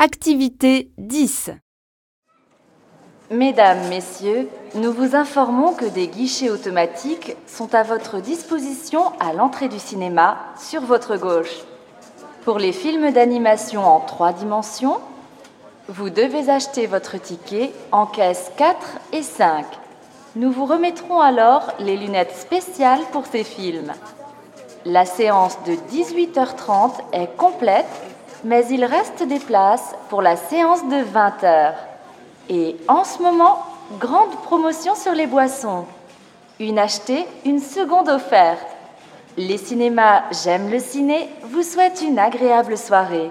Activité 10. Mesdames, Messieurs, nous vous informons que des guichets automatiques sont à votre disposition à l'entrée du cinéma sur votre gauche. Pour les films d'animation en trois dimensions, vous devez acheter votre ticket en caisse 4 et 5. Nous vous remettrons alors les lunettes spéciales pour ces films. La séance de 18h30 est complète, mais il reste des places pour la séance de 20h. Et en ce moment, grande promotion sur les boissons. Une achetée, une seconde offerte. Les cinémas J'aime le ciné vous souhaitent une agréable soirée.